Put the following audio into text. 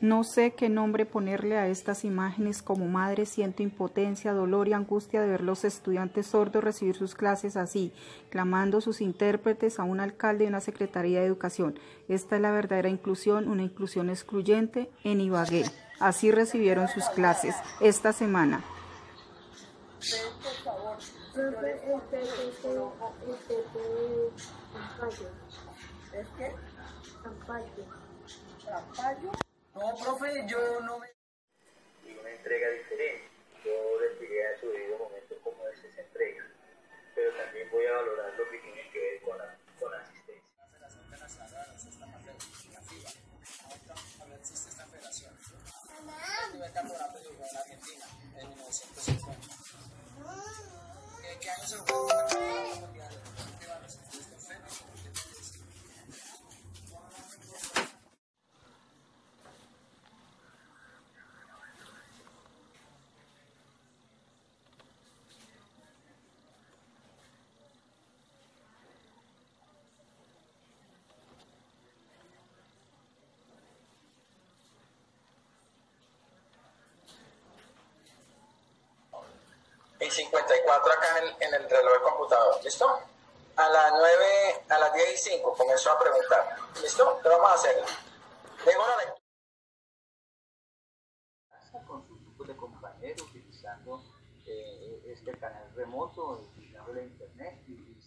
No sé qué nombre ponerle a estas imágenes. Como madre siento impotencia, dolor y angustia de ver los estudiantes sordos recibir sus clases así, clamando sus intérpretes a un alcalde y una secretaría de educación. Esta es la verdadera inclusión, una inclusión excluyente en Ibagué. Así recibieron sus clases esta semana. No, profe, yo no me... Y una entrega diferente. Yo les diré a su debido momento cómo es esa entrega. Pero también voy a valorar lo que tiene que ver con la, con la asistencia. La Federación Venezolana esta parte la FIBA. Ahora existe esta federación. El primer campeonato llegó en Argentina en 1950. ¿Qué año se jugó el campeonato mundial? y 54 acá en el, en el reloj del computador. ¿Listo? A las 9, a las 10 y 5 comenzó a preguntar. ¿Listo? ¿Qué vamos a hacer? Tengo una lectura. Con su grupo de compañeros, utilizando eh, este canal remoto, utilizando la internet, utilizando